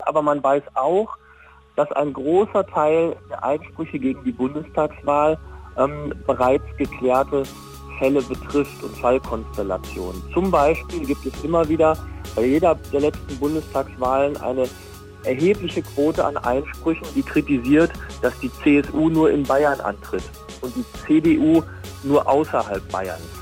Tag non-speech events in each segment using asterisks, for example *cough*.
Aber man weiß auch, dass ein großer Teil der Einsprüche gegen die Bundestagswahl ähm, bereits geklärte Fälle betrifft und Fallkonstellationen. Zum Beispiel gibt es immer wieder bei jeder der letzten Bundestagswahlen eine erhebliche Quote an Einsprüchen, die kritisiert, dass die CSU nur in Bayern antritt und die CDU nur außerhalb Bayerns.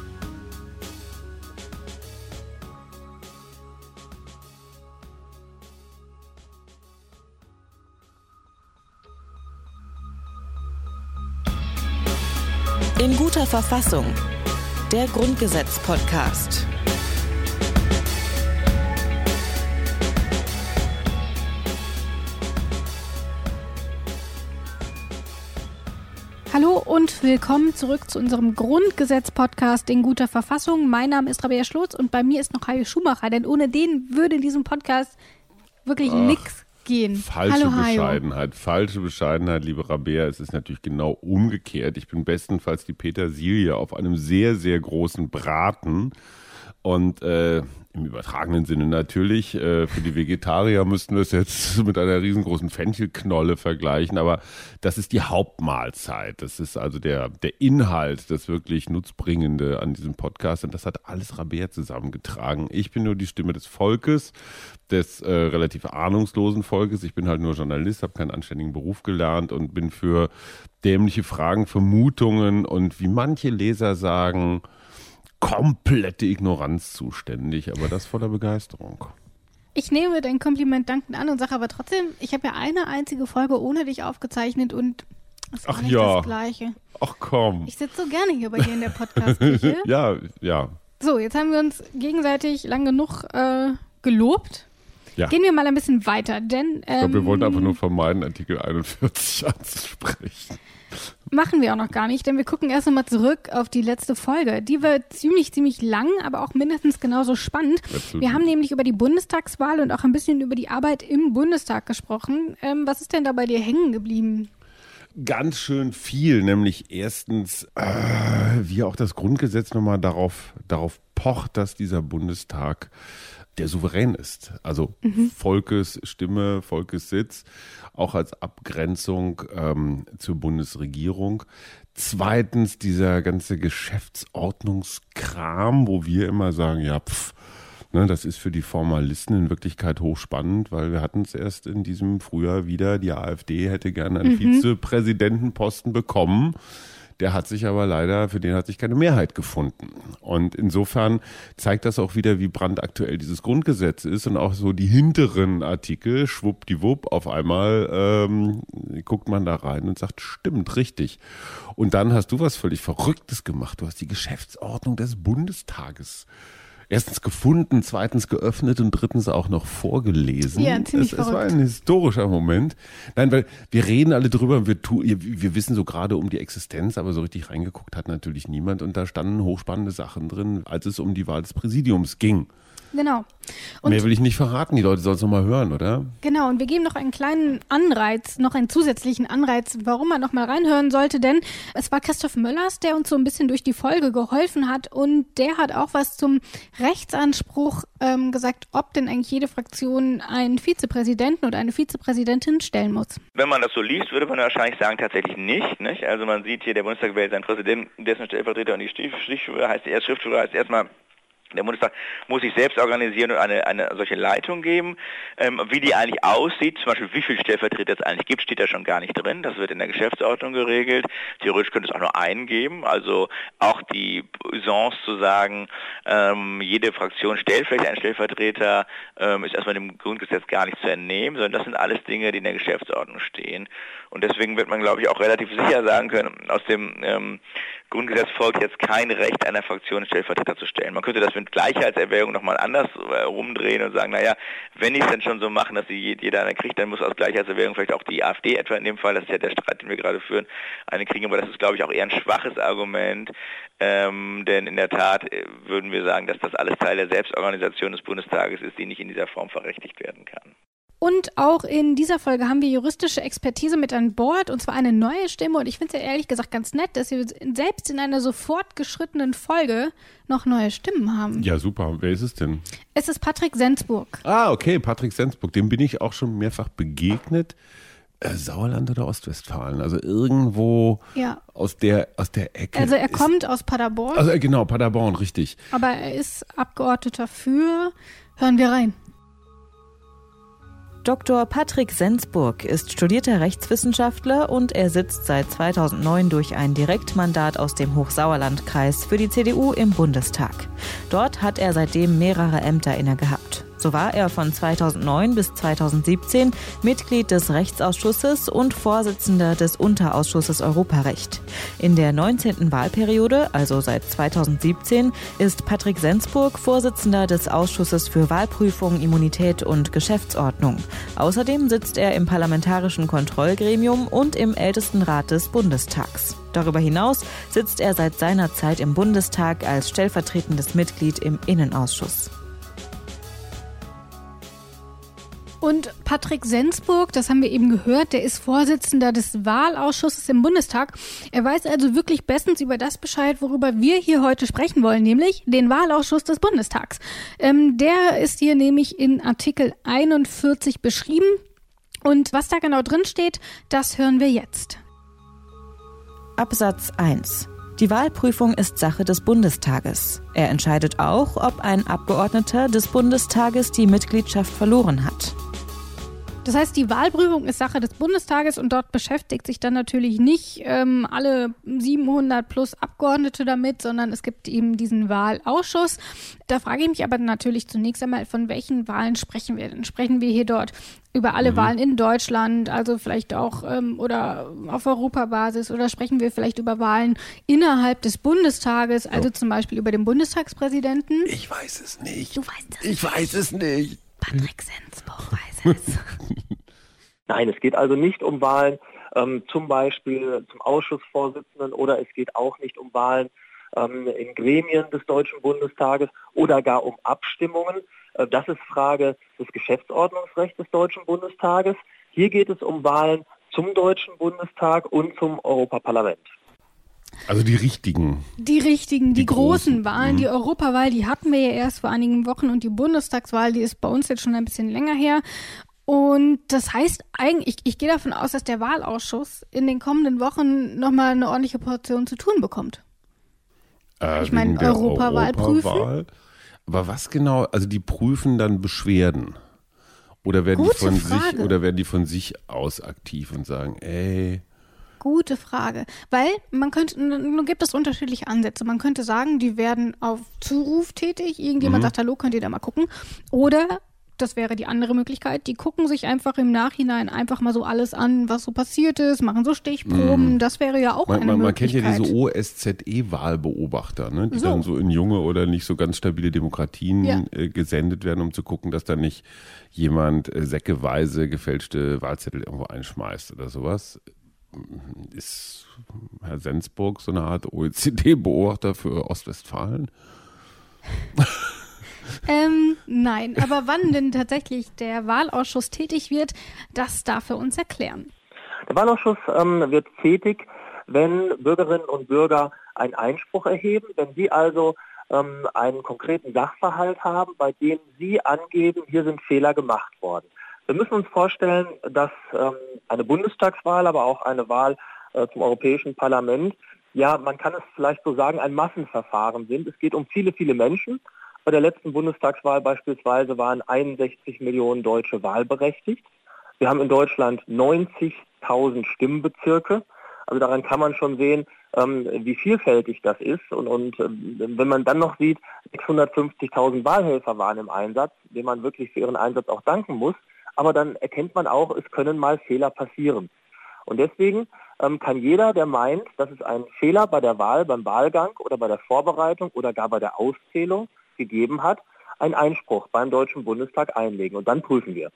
Guter Verfassung. Der Grundgesetz-Podcast. Hallo und willkommen zurück zu unserem Grundgesetz-Podcast in guter Verfassung. Mein Name ist Rabea Schlotz und bei mir ist noch Hajo Schumacher, denn ohne den würde in diesem Podcast wirklich nichts gehen. Falsche Hallo, Bescheidenheit, falsche Bescheidenheit, liebe Rabea. Es ist natürlich genau umgekehrt. Ich bin bestenfalls die Petersilie auf einem sehr, sehr großen Braten. Und äh, im übertragenen Sinne natürlich. Äh, für die Vegetarier müssten wir es jetzt *laughs* mit einer riesengroßen Fenchelknolle vergleichen, aber das ist die Hauptmahlzeit. Das ist also der, der Inhalt, das wirklich Nutzbringende an diesem Podcast. Und das hat alles Rabea zusammengetragen. Ich bin nur die Stimme des Volkes, des äh, relativ ahnungslosen Volkes. Ich bin halt nur Journalist, habe keinen anständigen Beruf gelernt und bin für dämliche Fragen, Vermutungen und wie manche Leser sagen, komplette Ignoranz zuständig, aber das voller Begeisterung. Ich nehme dein Kompliment dankend an und sage aber trotzdem, ich habe ja eine einzige Folge ohne dich aufgezeichnet und das ist Ach nicht ja. das Gleiche. Ach komm. Ich sitze so gerne hier bei dir in der Podcast-Küche. *laughs* ja, ja. So, jetzt haben wir uns gegenseitig lang genug äh, gelobt. Ja. Gehen wir mal ein bisschen weiter, denn. Ähm, ich glaube, wir wollten einfach nur vermeiden, Artikel 41 anzusprechen. Machen wir auch noch gar nicht, denn wir gucken erst einmal zurück auf die letzte Folge. Die wird ziemlich, ziemlich lang, aber auch mindestens genauso spannend. Absolut. Wir haben nämlich über die Bundestagswahl und auch ein bisschen über die Arbeit im Bundestag gesprochen. Ähm, was ist denn da bei dir hängen geblieben? Ganz schön viel, nämlich erstens, äh, wie auch das Grundgesetz nochmal darauf, darauf pocht, dass dieser Bundestag der souverän ist. Also mhm. Volkes Stimme, Volkes Sitz, auch als Abgrenzung ähm, zur Bundesregierung. Zweitens dieser ganze Geschäftsordnungskram, wo wir immer sagen, ja, pff, ne, das ist für die Formalisten in Wirklichkeit hochspannend, weil wir hatten es erst in diesem Frühjahr wieder, die AfD hätte gerne einen mhm. Vizepräsidentenposten bekommen. Der hat sich aber leider, für den hat sich keine Mehrheit gefunden. Und insofern zeigt das auch wieder, wie brandaktuell dieses Grundgesetz ist und auch so die hinteren Artikel, schwuppdiwupp, auf einmal ähm, guckt man da rein und sagt, stimmt, richtig. Und dann hast du was völlig Verrücktes gemacht. Du hast die Geschäftsordnung des Bundestages erstens gefunden, zweitens geöffnet und drittens auch noch vorgelesen. Ja, ziemlich es, es war ein historischer Moment. Nein, weil wir reden alle drüber, wir, tu, wir wissen so gerade um die Existenz, aber so richtig reingeguckt hat natürlich niemand und da standen hochspannende Sachen drin, als es um die Wahl des Präsidiums ging. Genau. Und Mehr will ich nicht verraten, die Leute sollen es nochmal hören, oder? Genau, und wir geben noch einen kleinen Anreiz, noch einen zusätzlichen Anreiz, warum man nochmal reinhören sollte, denn es war Christoph Möllers, der uns so ein bisschen durch die Folge geholfen hat und der hat auch was zum Rechtsanspruch ähm, gesagt, ob denn eigentlich jede Fraktion einen Vizepräsidenten oder eine Vizepräsidentin stellen muss. Wenn man das so liest, würde man wahrscheinlich sagen, tatsächlich nicht. nicht? Also man sieht hier, der Bundestag wählt seinen Präsidenten, dessen Stellvertreter und die Stichführer heißt erst Schriftführer heißt erstmal der Bundestag muss sich selbst organisieren und eine, eine solche Leitung geben. Ähm, wie die eigentlich aussieht, zum Beispiel wie viele Stellvertreter es eigentlich gibt, steht da schon gar nicht drin. Das wird in der Geschäftsordnung geregelt. Theoretisch könnte es auch nur einen geben. Also auch die Usance zu sagen, ähm, jede Fraktion stellt vielleicht einen Stellvertreter, ähm, ist erstmal dem Grundgesetz gar nicht zu entnehmen, sondern das sind alles Dinge, die in der Geschäftsordnung stehen. Und deswegen wird man, glaube ich, auch relativ sicher sagen können, aus dem ähm, Grundgesetz folgt jetzt kein Recht einer Fraktion Stellvertreter zu stellen. Man könnte das mit Gleichheitserwägung nochmal anders äh, rumdrehen und sagen, naja, wenn die es denn schon so machen, dass sie jeder eine kriegt, dann muss aus Gleichheitserwägung vielleicht auch die AfD etwa in dem Fall, das ist ja der Streit, den wir gerade führen, eine kriegen. Aber das ist, glaube ich, auch eher ein schwaches Argument, ähm, denn in der Tat äh, würden wir sagen, dass das alles Teil der Selbstorganisation des Bundestages ist, die nicht in dieser Form verrechtigt werden kann. Und auch in dieser Folge haben wir juristische Expertise mit an Bord und zwar eine neue Stimme. Und ich finde es ja ehrlich gesagt ganz nett, dass wir selbst in einer so fortgeschrittenen Folge noch neue Stimmen haben. Ja, super. Wer ist es denn? Es ist Patrick Sensburg. Ah, okay, Patrick Sensburg. Dem bin ich auch schon mehrfach begegnet. Äh, Sauerland oder Ostwestfalen, also irgendwo Ja. aus der aus der Ecke. Also er ist- kommt aus Paderborn, Also äh, genau, Paderborn, richtig. aber er ist Abgeordneter für. Hören wir rein. Dr. Patrick Sensburg ist studierter Rechtswissenschaftler und er sitzt seit 2009 durch ein Direktmandat aus dem Hochsauerlandkreis für die CDU im Bundestag. Dort hat er seitdem mehrere Ämter innegehabt. So war er von 2009 bis 2017 Mitglied des Rechtsausschusses und Vorsitzender des Unterausschusses Europarecht. In der 19. Wahlperiode, also seit 2017, ist Patrick Sensburg Vorsitzender des Ausschusses für Wahlprüfung, Immunität und Geschäftsordnung. Außerdem sitzt er im Parlamentarischen Kontrollgremium und im Ältestenrat des Bundestags. Darüber hinaus sitzt er seit seiner Zeit im Bundestag als stellvertretendes Mitglied im Innenausschuss. Und Patrick Sensburg, das haben wir eben gehört, der ist Vorsitzender des Wahlausschusses im Bundestag. Er weiß also wirklich bestens über das Bescheid, worüber wir hier heute sprechen wollen, nämlich den Wahlausschuss des Bundestags. Ähm, der ist hier nämlich in Artikel 41 beschrieben. Und was da genau drin steht, das hören wir jetzt. Absatz 1. Die Wahlprüfung ist Sache des Bundestages. Er entscheidet auch, ob ein Abgeordneter des Bundestages die Mitgliedschaft verloren hat. Das heißt, die Wahlprüfung ist Sache des Bundestages und dort beschäftigt sich dann natürlich nicht ähm, alle 700 plus Abgeordnete damit, sondern es gibt eben diesen Wahlausschuss. Da frage ich mich aber natürlich zunächst einmal, von welchen Wahlen sprechen wir denn? Sprechen wir hier dort über alle Wahlen in Deutschland, also vielleicht auch ähm, oder auf Europabasis oder sprechen wir vielleicht über Wahlen innerhalb des Bundestages, also zum Beispiel über den Bundestagspräsidenten? Ich weiß es nicht. Du weißt es. Ich weiß es nicht. Patrick Sensburg weiß. *laughs* Nein, es geht also nicht um Wahlen ähm, zum Beispiel zum Ausschussvorsitzenden oder es geht auch nicht um Wahlen ähm, in Gremien des Deutschen Bundestages oder gar um Abstimmungen. Äh, das ist Frage des Geschäftsordnungsrechts des Deutschen Bundestages. Hier geht es um Wahlen zum Deutschen Bundestag und zum Europaparlament. Also die richtigen. Die richtigen, die, Die großen, großen, Wahlen, mhm. die Europawahl, die hatten wir ja erst vor einigen Wochen und die Bundestagswahl, die ist bei uns jetzt schon ein bisschen länger her. Und das heißt eigentlich, ich, ich gehe davon aus, dass der Wahlausschuss in den kommenden Wochen nochmal eine ordentliche Portion zu tun bekommt. Äh, Ich meine, Europawahl prüfen? Europawahl. Aber was genau? Also die prüfen dann Beschwerden. Oder werden Gute die von Frage. sich oder werden die von sich aus aktiv und sagen, ey, Gute Frage. Weil man könnte, nun gibt es unterschiedliche Ansätze. Man könnte sagen, die werden auf Zuruf tätig. Irgendjemand sagt, hallo, könnt ihr da mal gucken. Oder, das wäre die andere Möglichkeit, die gucken sich einfach im Nachhinein einfach mal so alles an, was so passiert ist, machen so Stichproben. Das wäre ja auch man, eine man, man kennt ja Möglichkeit. diese OSZE-Wahlbeobachter, ne? die So. dann so in junge oder nicht so ganz stabile Demokratien Ja. äh, gesendet werden, um zu gucken, dass da nicht jemand äh, säckeweise gefälschte Wahlzettel irgendwo einschmeißt oder sowas. Ist Herr Sensburg so eine Art OECD-Beobachter für Ostwestfalen? *laughs* Ähm, nein, aber wann denn tatsächlich der Wahlausschuss tätig wird, das darf er uns erklären. Der Wahlausschuss ähm, wird tätig, wenn Bürgerinnen und Bürger einen Einspruch erheben, wenn sie also ähm, einen konkreten Sachverhalt haben, bei dem sie angeben, hier sind Fehler gemacht worden. Wir müssen uns vorstellen, dass ähm, eine Bundestagswahl, aber auch eine Wahl äh, zum Europäischen Parlament, ja, man kann es vielleicht so sagen, ein Massenverfahren sind. Es geht um viele, viele Menschen. Bei der letzten Bundestagswahl beispielsweise waren 61 Millionen Deutsche wahlberechtigt. Wir haben in Deutschland 90.000 Stimmbezirke. Also daran kann man schon sehen, ähm, wie vielfältig das ist. Und, und ähm, wenn man dann noch sieht, 650.000 Wahlhelfer waren im Einsatz, denen man wirklich für ihren Einsatz auch danken muss. Aber dann erkennt man auch, es können mal Fehler passieren. Und deswegen ähm, kann jeder, der meint, dass es einen Fehler bei der Wahl, beim Wahlgang oder bei der Vorbereitung oder gar bei der Auszählung gegeben hat, einen Einspruch beim Deutschen Bundestag einlegen. Und dann prüfen wir.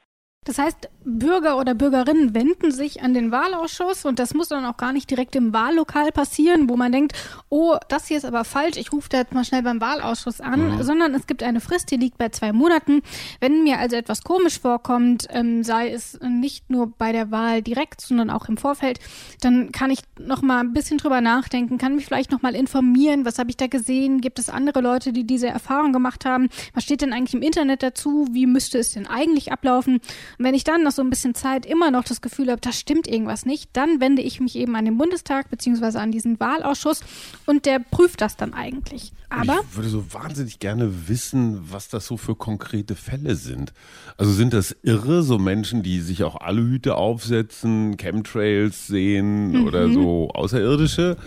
Das heißt, Bürger oder Bürgerinnen wenden sich an den Wahlausschuss und das muss dann auch gar nicht direkt im Wahllokal passieren, wo man denkt, oh, das hier ist aber falsch, ich rufe da jetzt mal schnell beim Wahlausschuss an, mhm. sondern es gibt eine Frist, die liegt bei zwei Monaten. Wenn mir also etwas komisch vorkommt, ähm, sei es nicht nur bei der Wahl direkt, sondern auch im Vorfeld, dann kann ich noch mal ein bisschen drüber nachdenken, kann mich vielleicht noch mal informieren, was habe ich da gesehen, gibt es andere Leute, die diese Erfahrung gemacht haben, was steht denn eigentlich im Internet dazu, wie müsste es denn eigentlich ablaufen? Und wenn ich dann nach so ein bisschen Zeit immer noch das Gefühl habe, da stimmt irgendwas nicht, dann wende ich mich eben an den Bundestag beziehungsweise an diesen Wahlausschuss und der prüft das dann eigentlich. Aber ich würde so wahnsinnig gerne wissen, was das so für konkrete Fälle sind. Also sind das irre, so Menschen, die sich auch alle Hüte aufsetzen, Chemtrails sehen mhm. oder so Außerirdische?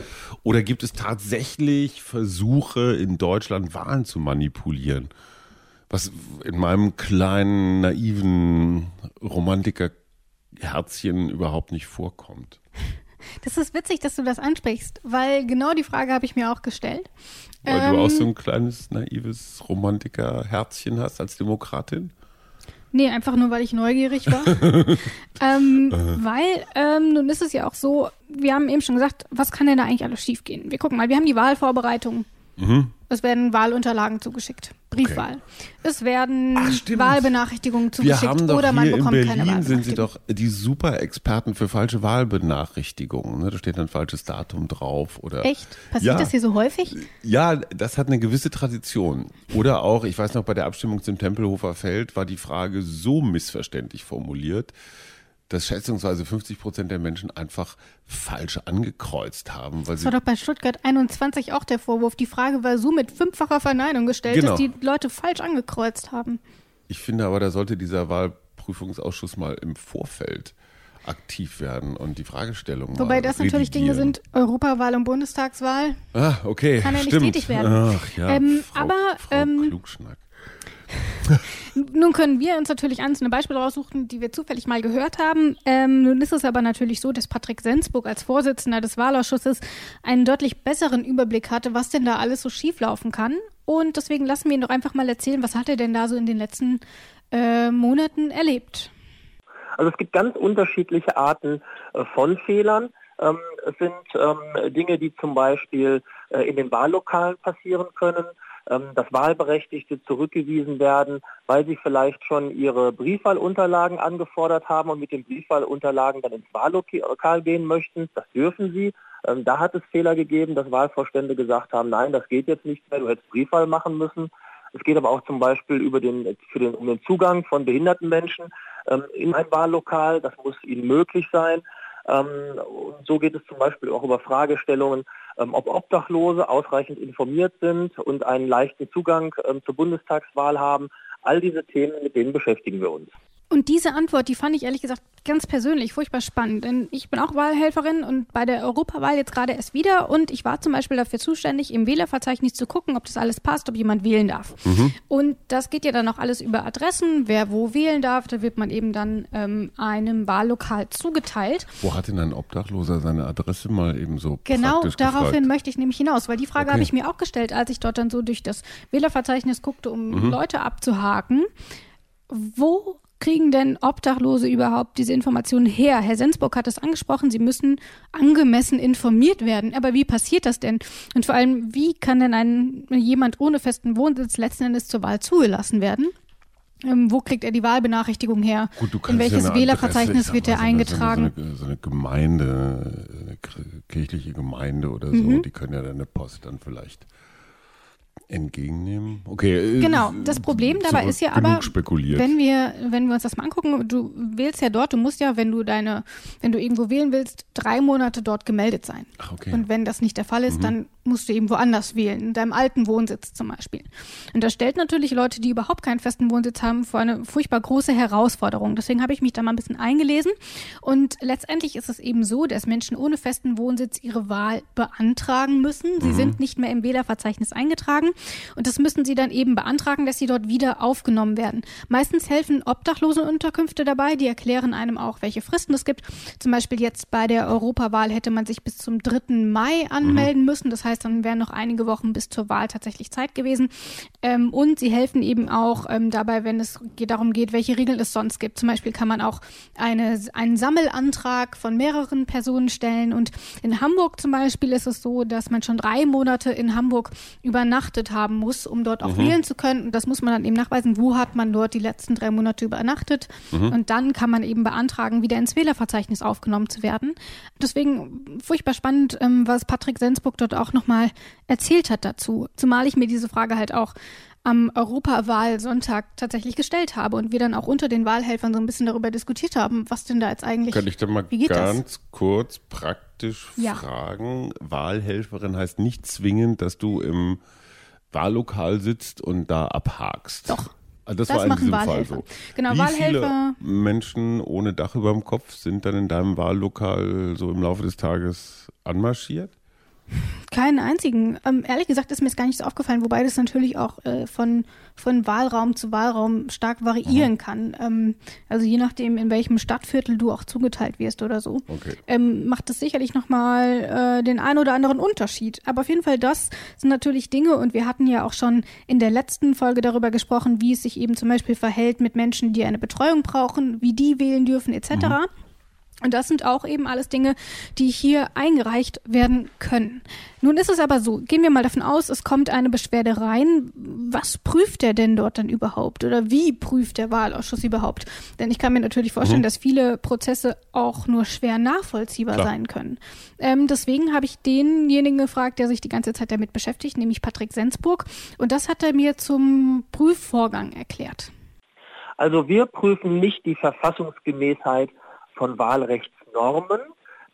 Oder gibt es tatsächlich Versuche in Deutschland Wahlen zu manipulieren? Was in meinem kleinen, naiven Romantiker-Herzchen überhaupt nicht vorkommt. Das ist witzig, dass du das ansprichst, weil genau die Frage habe ich mir auch gestellt. Weil ähm, du auch so ein kleines, naives Romantiker-Herzchen hast als Demokratin? Nee, einfach nur, weil ich neugierig war. *laughs* ähm, weil, ähm, nun ist es ja auch so, wir haben eben schon gesagt, was kann denn da eigentlich alles schiefgehen? Wir gucken mal, wir haben die Wahlvorbereitung. Mhm. Es werden Wahlunterlagen zugeschickt. Briefwahl. Okay. Es werden Ach, Wahlbenachrichtigungen zugeschickt Wir haben doch oder man hier bekommt in keine Berlin sind sie doch die Super-Experten für falsche Wahlbenachrichtigungen. Ne? Da steht ein falsches Datum drauf oder. Echt? Passiert ja. das hier so häufig? Ja, das hat eine gewisse Tradition. Oder auch, ich weiß noch, bei der Abstimmung zum Tempelhofer Feld war die Frage so missverständlich formuliert dass schätzungsweise 50 Prozent der Menschen einfach falsch angekreuzt haben. Weil das war doch bei Stuttgart 21 auch der Vorwurf. Die Frage war so mit fünffacher Verneinung gestellt, genau. dass die Leute falsch angekreuzt haben. Ich finde aber, da sollte dieser Wahlprüfungsausschuss mal im Vorfeld aktiv werden und die Fragestellung. Wobei das redigieren. natürlich Dinge sind, Europawahl und Bundestagswahl. Ah, okay. Kann ja nicht tätig werden. Ach ja, ähm, Frau, aber Frau ähm, Klugschnack. Nun können wir uns natürlich einzelne Beispiele raussuchen, die wir zufällig mal gehört haben. Ähm, nun ist es aber natürlich so, dass Patrick Sensburg als Vorsitzender des Wahlausschusses einen deutlich besseren Überblick hatte, was denn da alles so schieflaufen kann. Und deswegen lassen wir ihn doch einfach mal erzählen, was hat er denn da so in den letzten äh, Monaten erlebt. Also es gibt ganz unterschiedliche Arten äh, von Fehlern. Ähm, es sind ähm, Dinge, die zum Beispiel äh, in den Wahllokalen passieren können. Ähm, dass Wahlberechtigte zurückgewiesen werden, weil sie vielleicht schon ihre Briefwahlunterlagen angefordert haben und mit den Briefwahlunterlagen dann ins Wahllokal gehen möchten. Das dürfen sie. Ähm, da hat es Fehler gegeben, dass Wahlvorstände gesagt haben, nein, das geht jetzt nicht mehr, du hättest Briefwahl machen müssen. Es geht aber auch zum Beispiel über den, für den, um den Zugang von behinderten Menschen ähm, in ein Wahllokal. Das muss ihnen möglich sein. Ähm, so geht es zum Beispiel auch über Fragestellungen, ähm, ob Obdachlose ausreichend informiert sind und einen leichten Zugang ähm, zur Bundestagswahl haben. All diese Themen, mit denen beschäftigen wir uns. Und diese Antwort, die fand ich ehrlich gesagt ganz persönlich furchtbar spannend, denn ich bin auch Wahlhelferin und bei der Europawahl jetzt gerade erst wieder und ich war zum Beispiel dafür zuständig, im Wählerverzeichnis zu gucken, ob das alles passt, ob jemand wählen darf. Mhm. Und das geht ja dann auch alles über Adressen, wer wo wählen darf, da wird man eben dann ähm, einem Wahllokal zugeteilt. Wo hat denn ein Obdachloser seine Adresse mal eben so Genau, daraufhin gefragt? möchte ich nämlich hinaus, weil die Frage okay. habe ich mir auch gestellt, als ich dort dann so durch das Wählerverzeichnis guckte, um mhm. Leute abzuhaken. Wo kriegen denn Obdachlose überhaupt diese Informationen her? Herr Sensburg hat es angesprochen, sie müssen angemessen informiert werden. Aber wie passiert das denn? Und vor allem, wie kann denn ein, jemand ohne festen Wohnsitz letzten Endes zur Wahl zugelassen werden? Ähm, wo kriegt er die Wahlbenachrichtigung her? Gut, In welches ja Wählerverzeichnis wird er so eingetragen? So eine, so eine, Gemeinde, eine kirchliche Gemeinde oder so, mhm. die können ja deine Post dann vielleicht entgegennehmen. Okay. Äh, genau, das Problem dabei ist ja aber, spekuliert. wenn wir, wenn wir uns das mal angucken, du wählst ja dort, du musst ja, wenn du deine, wenn du irgendwo wählen willst, drei Monate dort gemeldet sein. Ach, okay. Und wenn das nicht der Fall ist, mhm. dann musst du eben woanders wählen, in deinem alten Wohnsitz zum Beispiel. Und das stellt natürlich Leute, die überhaupt keinen festen Wohnsitz haben, vor eine furchtbar große Herausforderung. Deswegen habe ich mich da mal ein bisschen eingelesen. Und letztendlich ist es eben so, dass Menschen ohne festen Wohnsitz ihre Wahl beantragen müssen. Sie mhm. sind nicht mehr im Wählerverzeichnis eingetragen. Und das müssen sie dann eben beantragen, dass sie dort wieder aufgenommen werden. Meistens helfen Obdachlosenunterkünfte dabei. Die erklären einem auch, welche Fristen es gibt. Zum Beispiel jetzt bei der Europawahl hätte man sich bis zum 3. Mai anmelden mhm. müssen. Das heißt, dann wären noch einige Wochen bis zur Wahl tatsächlich Zeit gewesen. Ähm, und sie helfen eben auch ähm, dabei, wenn es geht, darum geht, welche Regeln es sonst gibt. Zum Beispiel kann man auch eine, einen Sammelantrag von mehreren Personen stellen. Und in Hamburg zum Beispiel ist es so, dass man schon drei Monate in Hamburg übernachtet haben muss, um dort auch mhm. wählen zu können. Und das muss man dann eben nachweisen, wo hat man dort die letzten drei Monate übernachtet. Mhm. Und dann kann man eben beantragen, wieder ins Wählerverzeichnis aufgenommen zu werden. Deswegen furchtbar spannend, ähm, was Patrick Sensburg dort auch nochmal erzählt hat dazu. Zumal ich mir diese Frage halt auch am Europawahlsonntag tatsächlich gestellt habe und wir dann auch unter den Wahlhelfern so ein bisschen darüber diskutiert haben, was denn da jetzt eigentlich. Kann ich da mal ganz das? kurz praktisch ja. fragen? Wahlhelferin heißt nicht zwingend, dass du im Wahllokal sitzt und da abhakst. Doch. Also das, das war in diesem Fall so. Genau, Wie Wahlhelfer. Viele Menschen ohne Dach über dem Kopf sind dann in deinem Wahllokal so im Laufe des Tages anmarschiert? Keinen einzigen. Ähm, ehrlich gesagt ist mir das gar nicht so aufgefallen, wobei das natürlich auch äh, von, von Wahlraum zu Wahlraum stark variieren mhm. kann. Ähm, also je nachdem, in welchem Stadtviertel du auch zugeteilt wirst oder so, okay. ähm, macht das sicherlich nochmal äh, den einen oder anderen Unterschied. Aber auf jeden Fall, das sind natürlich Dinge und wir hatten ja auch schon in der letzten Folge darüber gesprochen, wie es sich eben zum Beispiel verhält mit Menschen, die eine Betreuung brauchen, wie die wählen dürfen etc. Mhm. Und das sind auch eben alles Dinge, die hier eingereicht werden können. Nun ist es aber so, gehen wir mal davon aus, es kommt eine Beschwerde rein. Was prüft der denn dort dann überhaupt? Oder wie prüft der Wahlausschuss überhaupt? Denn ich kann mir natürlich vorstellen, mhm. dass viele Prozesse auch nur schwer nachvollziehbar Klar. sein können. Ähm, deswegen habe ich denjenigen gefragt, der sich die ganze Zeit damit beschäftigt, nämlich Patrick Sensburg. Und das hat er mir zum Prüfvorgang erklärt. Also wir prüfen nicht die Verfassungsgemäßheit von Wahlrechtsnormen.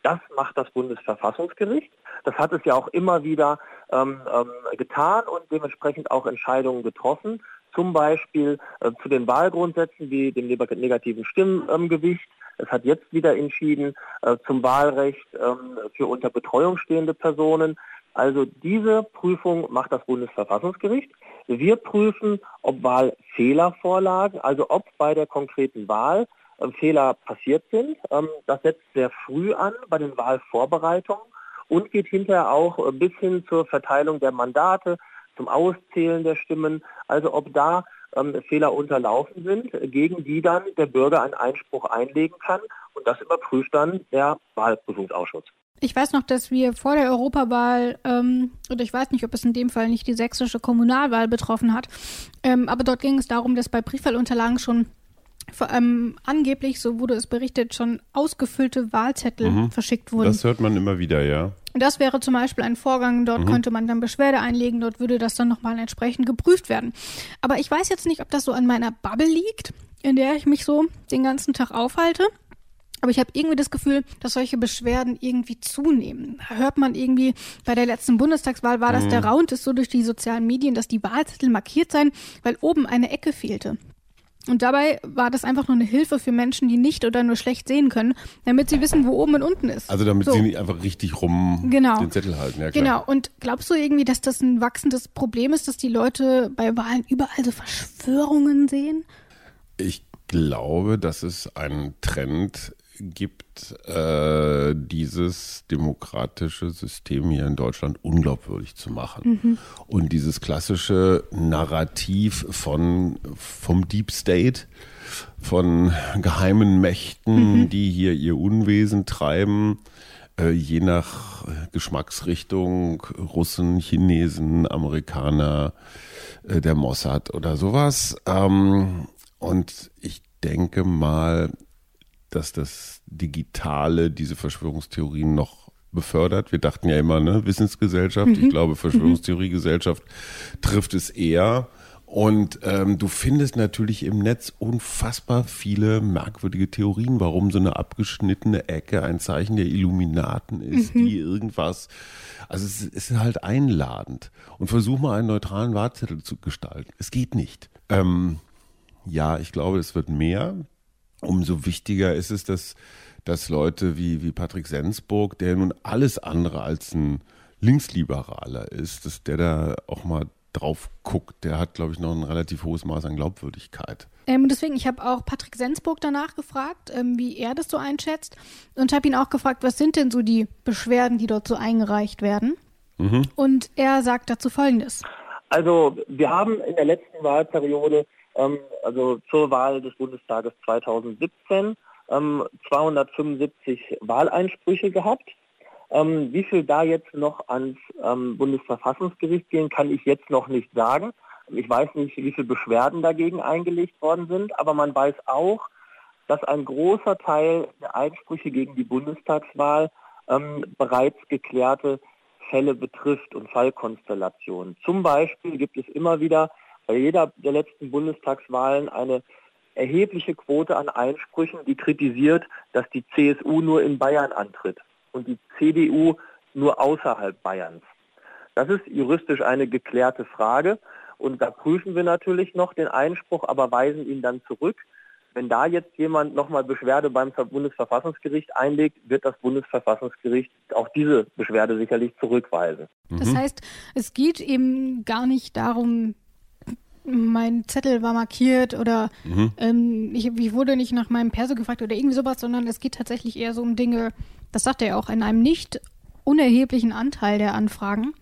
Das macht das Bundesverfassungsgericht. Das hat es ja auch immer wieder ähm, ähm, getan und dementsprechend auch Entscheidungen getroffen. Zum Beispiel äh, zu den Wahlgrundsätzen wie dem negativen Stimmgewicht. Es hat jetzt wieder entschieden äh, zum Wahlrecht ähm, für unter Betreuung stehende Personen. Also diese Prüfung macht das Bundesverfassungsgericht. Wir prüfen, ob Wahlfehler vorlagen, also ob bei der konkreten Wahl Fehler passiert sind. Ähm, das setzt sehr früh an bei den Wahlvorbereitungen und geht hinterher auch äh, bis hin zur Verteilung der Mandate, zum Auszählen der Stimmen. Also ob da ähm, Fehler unterlaufen sind, gegen die dann der Bürger einen Einspruch einlegen kann. Und das überprüft dann der Wahlprüfungsausschuss. Ich weiß noch, dass wir vor der Europawahl, ähm, oder ich weiß nicht, ob es in dem Fall nicht die sächsische Kommunalwahl betroffen hat, ähm, aber dort ging es darum, dass bei Briefwahlunterlagen schon vor allem angeblich, so wurde es berichtet, schon ausgefüllte Wahlzettel mhm. verschickt wurden. Das hört man immer wieder, ja. Das wäre zum Beispiel ein Vorgang, dort mhm. könnte man dann Beschwerde einlegen, dort würde das dann nochmal entsprechend geprüft werden. Aber ich weiß jetzt nicht, ob das so an meiner Bubble liegt, in der ich mich so den ganzen Tag aufhalte. Aber ich habe irgendwie das Gefühl, dass solche Beschwerden irgendwie zunehmen. Da hört man irgendwie, bei der letzten Bundestagswahl war das mhm. der Raunt ist so durch die sozialen Medien, dass die Wahlzettel markiert seien, weil oben eine Ecke fehlte. Und dabei war das einfach nur eine Hilfe für Menschen, die nicht oder nur schlecht sehen können, damit sie wissen, wo oben und unten ist. Also damit so. sie nicht einfach richtig rum genau. den Zettel halten. Ja, klar. Genau. Und glaubst du irgendwie, dass das ein wachsendes Problem ist, dass die Leute bei Wahlen überall so Verschwörungen sehen? Ich glaube, dass es einen Trend gibt, äh, dieses demokratische System hier in Deutschland unglaubwürdig zu machen. Mhm. Und dieses klassische Narrativ von, vom Deep State, von geheimen Mächten, mhm. die hier ihr Unwesen treiben, äh, je nach Geschmacksrichtung, Russen, Chinesen, Amerikaner, äh, der Mossad oder sowas. Ähm, und ich denke mal, dass das Digitale diese Verschwörungstheorien noch befördert. Wir dachten ja immer, ne, Wissensgesellschaft. Mhm. Ich glaube, Verschwörungstheoriegesellschaft trifft es eher. Und ähm, du findest natürlich im Netz unfassbar viele merkwürdige Theorien, warum so eine abgeschnittene Ecke ein Zeichen der Illuminaten ist, mhm. die irgendwas. Also es ist halt einladend. Und versuch mal einen neutralen Wahlzettel zu gestalten. Es geht nicht. Ähm, ja, ich glaube, es wird mehr umso wichtiger ist es, dass, dass Leute wie, wie Patrick Sensburg, der nun alles andere als ein Linksliberaler ist, dass der da auch mal drauf guckt. Der hat, glaube ich, noch ein relativ hohes Maß an Glaubwürdigkeit. Ähm, deswegen, ich habe auch Patrick Sensburg danach gefragt, ähm, wie er das so einschätzt und habe ihn auch gefragt, was sind denn so die Beschwerden, die dort so eingereicht werden? Mhm. Und er sagt dazu Folgendes. Also wir haben in der letzten Wahlperiode, also zur Wahl des Bundestages 2017, ähm, 275 Wahleinsprüche gehabt. Ähm, wie viel da jetzt noch ans ähm, Bundesverfassungsgericht gehen, kann ich jetzt noch nicht sagen. Ich weiß nicht, wie viele Beschwerden dagegen eingelegt worden sind, aber man weiß auch, dass ein großer Teil der Einsprüche gegen die Bundestagswahl ähm, bereits geklärte Fälle betrifft und Fallkonstellationen. Zum Beispiel gibt es immer wieder bei jeder der letzten Bundestagswahlen eine erhebliche Quote an Einsprüchen, die kritisiert, dass die CSU nur in Bayern antritt und die CDU nur außerhalb Bayerns. Das ist juristisch eine geklärte Frage und da prüfen wir natürlich noch den Einspruch, aber weisen ihn dann zurück. Wenn da jetzt jemand nochmal Beschwerde beim Bundesverfassungsgericht einlegt, wird das Bundesverfassungsgericht auch diese Beschwerde sicherlich zurückweisen. Das mhm. heißt, es geht eben gar nicht darum, mein Zettel war markiert oder mhm. ähm, ich, ich, wurde nicht nach meinem Perso gefragt oder irgendwie sowas, sondern es geht tatsächlich eher so um Dinge, das sagt er ja auch, in einem nicht unerheblichen Anteil der Anfragen,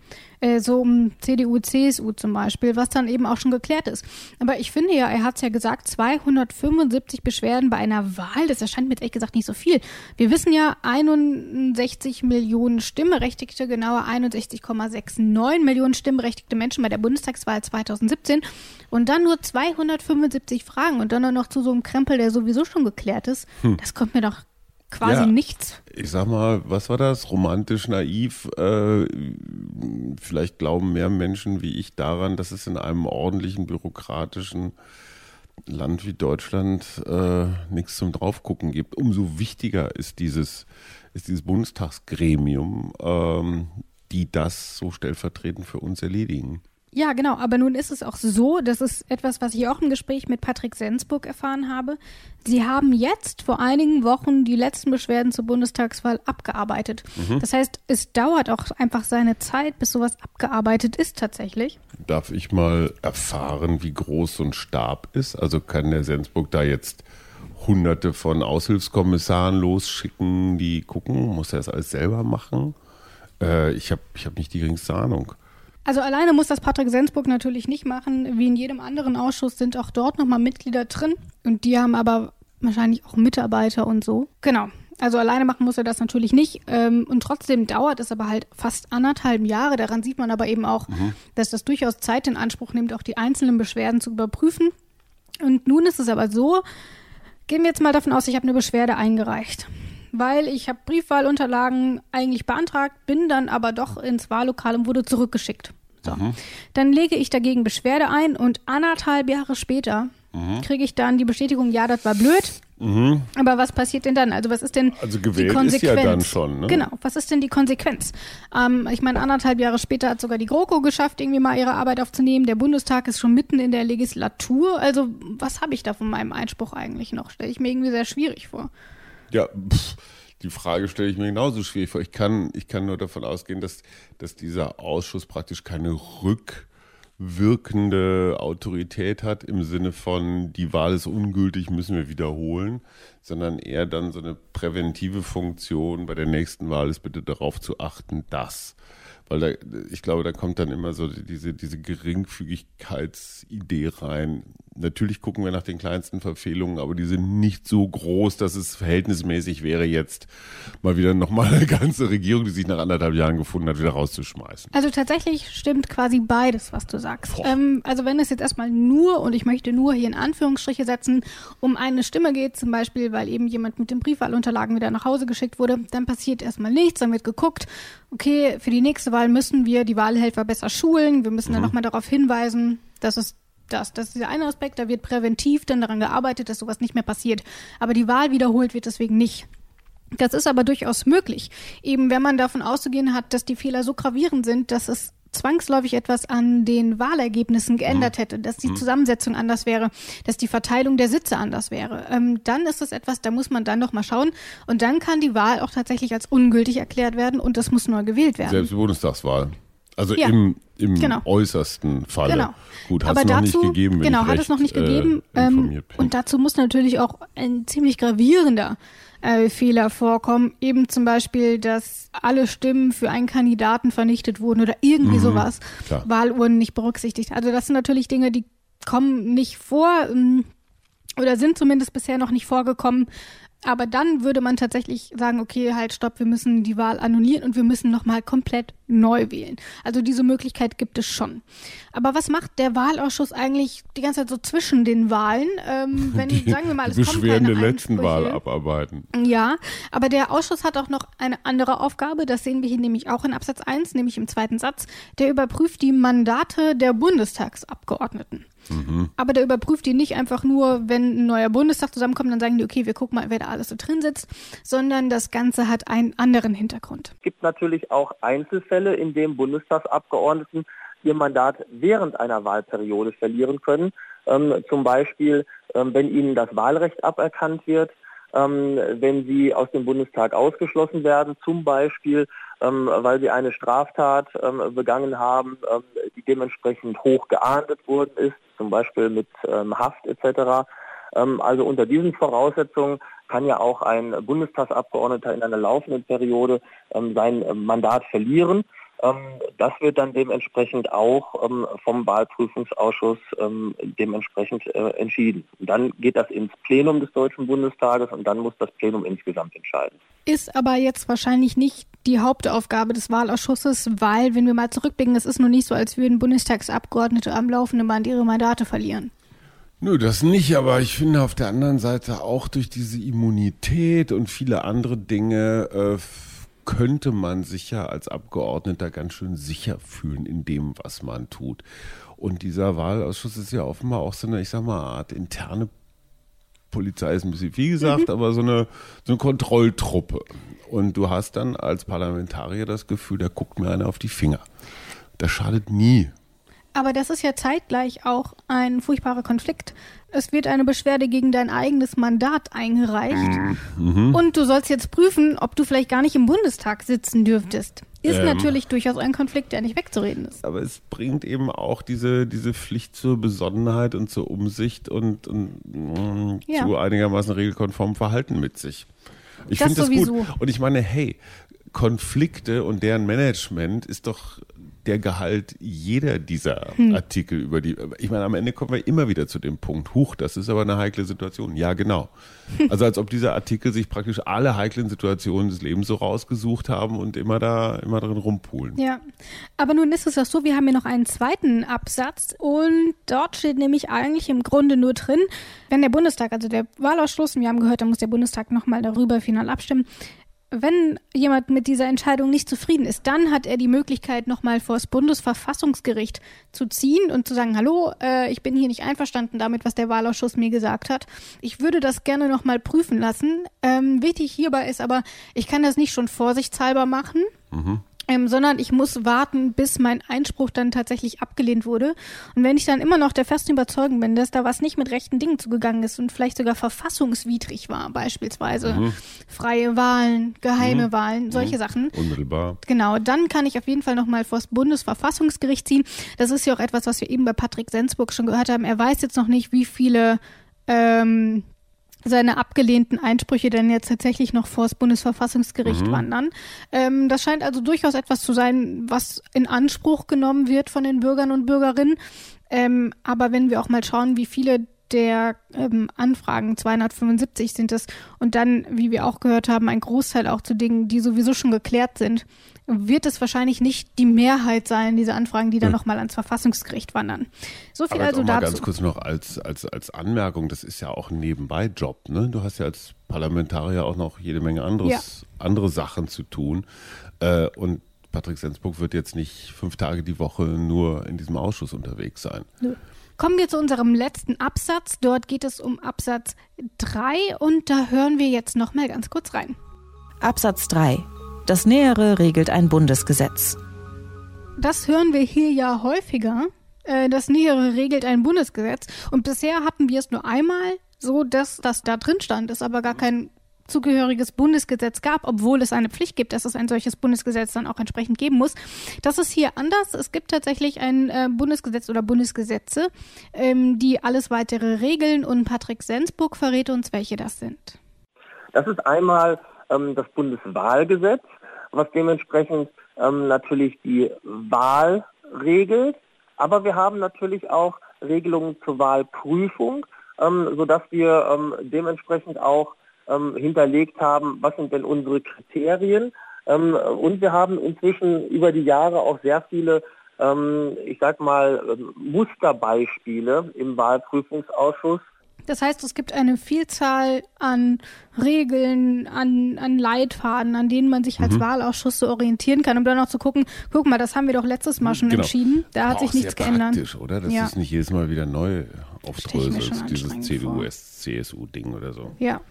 äh, so um CDU, CSU zum Beispiel, was dann eben auch schon geklärt ist. Aber ich finde ja, er hat es ja gesagt, 275 Beschwerden bei einer Wahl, das erscheint mir jetzt ehrlich gesagt nicht so viel. Wir wissen ja, 61 Millionen Stimmberechtigte, genauer 61,69 Millionen stimmberechtigte Menschen bei der Bundestagswahl 2017 und dann nur 275 Fragen und dann noch zu so einem Krempel, der sowieso schon geklärt ist. Hm. Das kommt mir doch quasi ja, nichts. Ich sag mal, was war das? Romantisch, naiv. Äh, vielleicht glauben mehr Menschen wie ich daran, dass es in einem ordentlichen, bürokratischen Land wie Deutschland äh, nichts zum Draufgucken gibt. Umso wichtiger ist dieses, ist dieses Bundestagsgremium, ähm, die das so stellvertretend für uns erledigen. Ja, genau. Aber nun ist es auch so, das ist etwas, was ich auch im Gespräch mit Patrick Sensburg erfahren habe. Sie haben jetzt vor einigen Wochen die letzten Beschwerden zur Bundestagswahl abgearbeitet. Mhm. Das heißt, es dauert auch einfach seine Zeit, bis sowas abgearbeitet ist tatsächlich. Darf ich mal erfahren, wie groß so ein Stab ist? Also kann der Sensburg da jetzt hunderte von Aushilfskommissaren losschicken, die gucken? Muss er das alles selber machen? Äh, ich habe ich hab nicht die geringste Ahnung. Also alleine muss das Patrick Sensburg natürlich nicht machen. Wie in jedem anderen Ausschuss sind auch dort nochmal Mitglieder drin. Und die haben aber wahrscheinlich auch Mitarbeiter und so. Genau. Also alleine machen muss er das natürlich nicht. Ähm, und trotzdem dauert es aber halt fast anderthalb Jahre. Daran sieht man aber eben auch, mhm. dass das durchaus Zeit in Anspruch nimmt, auch die einzelnen Beschwerden zu überprüfen. Und nun ist es aber so, gehen wir jetzt mal davon aus, ich habe eine Beschwerde eingereicht weil ich habe Briefwahlunterlagen eigentlich beantragt, bin dann aber doch ins Wahllokal und wurde zurückgeschickt. So. Mhm. Dann lege ich dagegen Beschwerde ein und anderthalb Jahre später mhm. kriege ich dann die Bestätigung, ja, das war blöd. Mhm. Aber was passiert denn dann? Also was ist denn also gewählt die Konsequenz? Ist ja dann schon, ne? Genau, was ist denn die Konsequenz? Ähm, ich meine, anderthalb Jahre später hat sogar die GroKo geschafft, irgendwie mal ihre Arbeit aufzunehmen. Der Bundestag ist schon mitten in der Legislatur. Also was habe ich da von meinem Einspruch eigentlich noch? Stelle ich mir irgendwie sehr schwierig vor. Ja, pff die Frage stelle ich mir genauso schwierig vor. Ich kann, ich kann nur davon ausgehen, dass, dass dieser Ausschuss praktisch keine rückwirkende Autorität hat im Sinne von, die Wahl ist ungültig, müssen wir wiederholen, sondern eher dann so eine präventive Funktion bei der nächsten Wahl ist bitte darauf zu achten, dass weil da, ich glaube, da kommt dann immer so diese, diese Geringfügigkeitsidee rein. Natürlich gucken wir nach den kleinsten Verfehlungen, aber die sind nicht so groß, dass es verhältnismäßig wäre, jetzt mal wieder nochmal eine ganze Regierung, die sich nach anderthalb Jahren gefunden hat, wieder rauszuschmeißen. Also tatsächlich stimmt quasi beides, was du sagst. Ähm, also wenn es jetzt erstmal nur, und ich möchte nur hier in Anführungsstriche setzen, um eine Stimme geht, zum Beispiel, weil eben jemand mit den Briefwahlunterlagen wieder nach Hause geschickt wurde, dann passiert erstmal nichts, dann wird geguckt, okay, für die nächste Wahl müssen wir die Wahlhelfer besser schulen, wir müssen mhm. dann nochmal darauf hinweisen, dass es das, das ist der eine Aspekt, da wird präventiv dann daran gearbeitet, dass sowas nicht mehr passiert. Aber die Wahl wiederholt wird deswegen nicht. Das ist aber durchaus möglich. Eben wenn man davon auszugehen hat, dass die Fehler so gravierend sind, dass es zwangsläufig etwas an den Wahlergebnissen geändert mhm. hätte, dass die mhm. Zusammensetzung anders wäre, dass die Verteilung der Sitze anders wäre, ähm, dann ist es etwas, da muss man dann noch mal schauen und dann kann die Wahl auch tatsächlich als ungültig erklärt werden und das muss neu gewählt werden. Selbst die Bundestagswahl. Also Ja. im, im Genau. äußersten Falle. Genau. Gut, hat Aber es noch nicht gegeben. Wenn genau, hat es noch nicht äh, gegeben. ähm, und dazu muss natürlich auch ein ziemlich gravierender äh, Fehler vorkommen. Eben zum Beispiel, dass alle Stimmen für einen Kandidaten vernichtet wurden oder irgendwie sowas. Mhm. klar. Wahlurnen nicht berücksichtigt. Also das sind natürlich Dinge, die kommen nicht vor ähm, oder sind zumindest bisher noch nicht vorgekommen. Aber dann würde man tatsächlich sagen, okay, halt, stopp, wir müssen die Wahl annullieren und wir müssen nochmal komplett neu wählen. Also diese Möglichkeit gibt es schon. Aber was macht der Wahlausschuss eigentlich die ganze Zeit so zwischen den Wahlen? Ähm, *laughs* wenn, die, sagen wir mal, es die Beschwerden keine der letzten Wahl abarbeiten. Ja, aber der Ausschuss hat auch noch eine andere Aufgabe, das sehen wir hier nämlich auch in Absatz 1, nämlich im zweiten Satz. Der überprüft die Mandate der Bundestagsabgeordneten. Aber der überprüft die nicht einfach nur, wenn ein neuer Bundestag zusammenkommt, dann sagen die, okay, wir gucken mal, wer da alles so drin sitzt, sondern das Ganze hat einen anderen Hintergrund. Es gibt natürlich auch Einzelfälle, in denen Bundestagsabgeordneten ihr Mandat während einer Wahlperiode verlieren können. Ähm, zum Beispiel, ähm, wenn ihnen das Wahlrecht aberkannt wird, ähm, wenn sie aus dem Bundestag ausgeschlossen werden, zum Beispiel, ähm, weil sie eine Straftat ähm, begangen haben, ähm, die dementsprechend hoch geahndet worden ist, zum Beispiel mit Haft etc. Ähm, also unter diesen Voraussetzungen kann ja auch ein Bundestagsabgeordneter in einer laufenden Periode ähm, sein ähm, Mandat verlieren. Das wird dann dementsprechend auch vom Wahlprüfungsausschuss dementsprechend äh, entschieden. Und dann geht das ins Plenum des Deutschen Bundestages und dann muss das Plenum insgesamt entscheiden. Ist aber jetzt wahrscheinlich nicht die Hauptaufgabe des Wahlausschusses, weil, wenn wir mal zurückblicken, es ist nur nicht so, als würden Bundestagsabgeordnete am laufenden Band ihre Mandate verlieren. Nö, das nicht, aber ich finde auf der anderen Seite auch durch diese Immunität und viele andere Dinge äh, könnte man sich ja als Abgeordneter ganz schön sicher fühlen in dem, was man tut. Und dieser Wahlausschuss ist ja offenbar auch so eine, ich sag mal, Art interne Polizei ist ein bisschen viel gesagt, aber so eine, so eine Kontrolltruppe. Und du hast dann als Parlamentarier das Gefühl, da guckt mir einer auf die Finger. Das schadet nie. Aber das ist ja zeitgleich auch ein furchtbarer Konflikt. Es wird eine Beschwerde gegen dein eigenes Mandat eingereicht. Und du sollst jetzt prüfen, ob du vielleicht gar nicht im Bundestag sitzen dürftest. Ist Ähm. natürlich durchaus ein Konflikt, der nicht wegzureden ist. Aber es bringt eben auch diese, diese Pflicht zur Besonnenheit und zur Umsicht und, und mm, Ja. zu einigermaßen regelkonformem Verhalten mit sich. Ich Das finde das sowieso. gut. Und ich meine, hey, Konflikte und deren Management ist doch der Gehalt jeder dieser Hm. Artikel über die. Ich meine, am Ende kommen wir immer wieder zu dem Punkt. Huch, das ist aber eine heikle Situation. Ja, genau. *laughs* Also als ob dieser Artikel sich praktisch alle heiklen Situationen des Lebens so rausgesucht haben und immer da, immer drin rumpulen. Ja, aber nun ist es auch so, wir haben hier noch einen zweiten Absatz und dort steht nämlich eigentlich im Grunde nur drin, wenn der Bundestag, also der Wahlausschuss, und wir haben gehört, da muss der Bundestag nochmal darüber final abstimmen, wenn jemand mit dieser Entscheidung nicht zufrieden ist, dann hat er die Möglichkeit, nochmal vor das Bundesverfassungsgericht zu ziehen und zu sagen, hallo, äh, ich bin hier nicht einverstanden damit, was der Wahlausschuss mir gesagt hat. Ich würde das gerne nochmal prüfen lassen. Ähm, wichtig hierbei ist aber, ich kann das nicht schon vorsichtshalber machen, ähm, sondern ich muss warten, bis mein Einspruch dann tatsächlich abgelehnt wurde. Und wenn ich dann immer noch der festen Überzeugung bin, dass da was nicht mit rechten Dingen zugegangen ist und vielleicht sogar verfassungswidrig war, beispielsweise freie Wahlen, geheime Wahlen, solche Sachen, Unmittelbar. Genau, dann kann ich auf jeden Fall nochmal vor das Bundesverfassungsgericht ziehen. Das ist ja auch etwas, was wir eben bei Patrick Sensburg schon gehört haben. Er weiß jetzt noch nicht, wie viele ähm, seine abgelehnten Einsprüche denn jetzt tatsächlich noch vor das Bundesverfassungsgericht wandern. Ähm, das scheint also durchaus etwas zu sein, was in Anspruch genommen wird von den Bürgern und Bürgerinnen. Ähm, aber wenn wir auch mal schauen, wie viele der ähm, Anfragen, 275 sind es, und dann, wie wir auch gehört haben, ein Großteil auch zu Dingen, die sowieso schon geklärt sind, wird es wahrscheinlich nicht die Mehrheit sein, diese Anfragen, die dann nochmal ans Verfassungsgericht wandern. So viel also auch mal dazu. ganz kurz noch als, als, als Anmerkung, das ist ja auch ein Nebenbei-Job. Ne? Du hast ja als Parlamentarier auch noch jede Menge anderes, andere Sachen zu tun. Äh, und Patrick Sensburg wird jetzt nicht fünf Tage die Woche nur in diesem Ausschuss unterwegs sein. Kommen wir zu unserem letzten Absatz. Dort geht es um Absatz 3 und da hören wir jetzt nochmal ganz kurz rein. Absatz 3. Das Nähere regelt ein Bundesgesetz. Das hören wir hier ja häufiger. Äh, Das Nähere regelt ein Bundesgesetz. Und bisher hatten wir es nur einmal so, dass das da drin stand, es aber gar kein dazugehöriges Bundesgesetz gab, obwohl es eine Pflicht gibt, dass es ein solches Bundesgesetz dann auch entsprechend geben muss. Das ist hier anders. Es gibt tatsächlich ein äh, Bundesgesetz oder Bundesgesetze, ähm, die alles weitere regeln und Patrick Sensburg verrät uns, welche das sind. Das ist einmal ähm, das Bundeswahlgesetz, was dementsprechend ähm, natürlich die Wahl regelt. Aber wir haben natürlich auch Regelungen zur Wahlprüfung, ähm, sodass wir ähm, dementsprechend auch ähm, hinterlegt haben, was sind denn unsere Kriterien. Ähm, und wir haben inzwischen über die Jahre auch sehr viele, ähm, ich sag mal, Musterbeispiele im Wahlprüfungsausschuss das heißt, es gibt eine Vielzahl an Regeln, an, an Leitfaden, an denen man sich als mhm. Wahlausschuss so orientieren kann, um dann auch zu gucken, guck mal, das haben wir doch letztes Mal schon genau. entschieden. Da hat oh, sich nichts geändert. oder? Das ja. ist nicht jedes Mal wieder neu aufdröselt, dieses CDU-CSU-Ding oder so. Ja.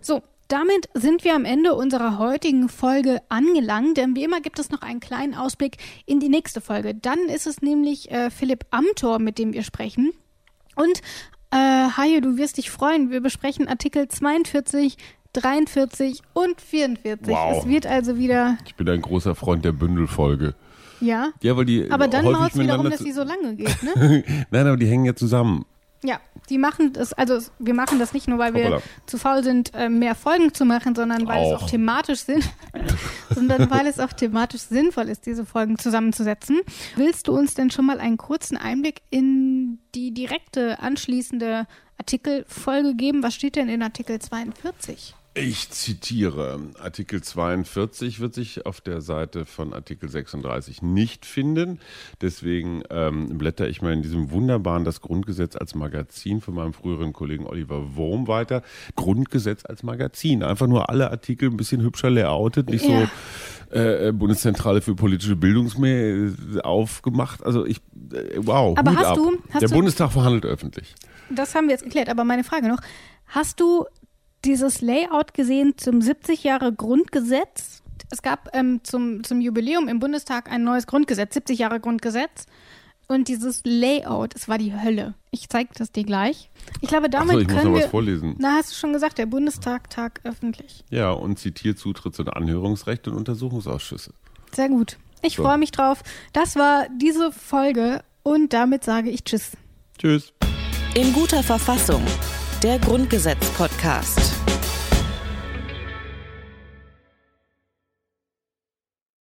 So, damit sind wir am Ende unserer heutigen Folge angelangt. Denn wie immer gibt es noch einen kleinen Ausblick in die nächste Folge. Dann ist es nämlich äh, Philipp Amthor, mit dem wir sprechen. Und äh, Hajo, du wirst dich freuen. Wir besprechen Artikel 42, 43 und 44. Wow. Es wird also wieder. Ich bin ein großer Freund der Bündelfolge. Ja. Ja, weil die. Aber dann macht es wiederum, dass sie so lange geht, ne? *laughs* Nein, aber die hängen ja zusammen. Ja, die machen das, also wir machen das nicht nur, weil wir Hoppala. zu faul sind, äh, mehr Folgen zu machen, sondern weil auch. es auch thematisch sind, *laughs* sondern weil es auch thematisch sinnvoll ist, diese Folgen zusammenzusetzen. Willst du uns denn schon mal einen kurzen Einblick in die direkte anschließende Artikelfolge geben? Was steht denn in Artikel 42? Ich zitiere, Artikel 42 wird sich auf der Seite von Artikel 36 nicht finden. Deswegen ähm, blätter ich mal in diesem wunderbaren Das Grundgesetz als Magazin von meinem früheren Kollegen Oliver Wurm weiter. Grundgesetz als Magazin. Einfach nur alle Artikel ein bisschen hübscher layoutet, nicht ja. so äh, Bundeszentrale für politische Bildungsmehr äh, aufgemacht. Also ich, äh, wow. Aber hast ab. du, hast der du, Bundestag verhandelt öffentlich. Das haben wir jetzt geklärt, aber meine Frage noch. Hast du dieses Layout gesehen zum 70 Jahre Grundgesetz. Es gab ähm, zum, zum Jubiläum im Bundestag ein neues Grundgesetz, 70 Jahre Grundgesetz. Und dieses Layout, es war die Hölle. Ich zeige das dir gleich. Ich glaube, damit so, ich können muss noch wir. Was vorlesen. Na, hast du schon gesagt, der Bundestag tag öffentlich. Ja, und zitiert Zutritts- und Anhörungsrecht und Untersuchungsausschüsse. Sehr gut. Ich so. freue mich drauf. Das war diese Folge und damit sage ich Tschüss. Tschüss. In guter Verfassung der Grundgesetz-Podcast.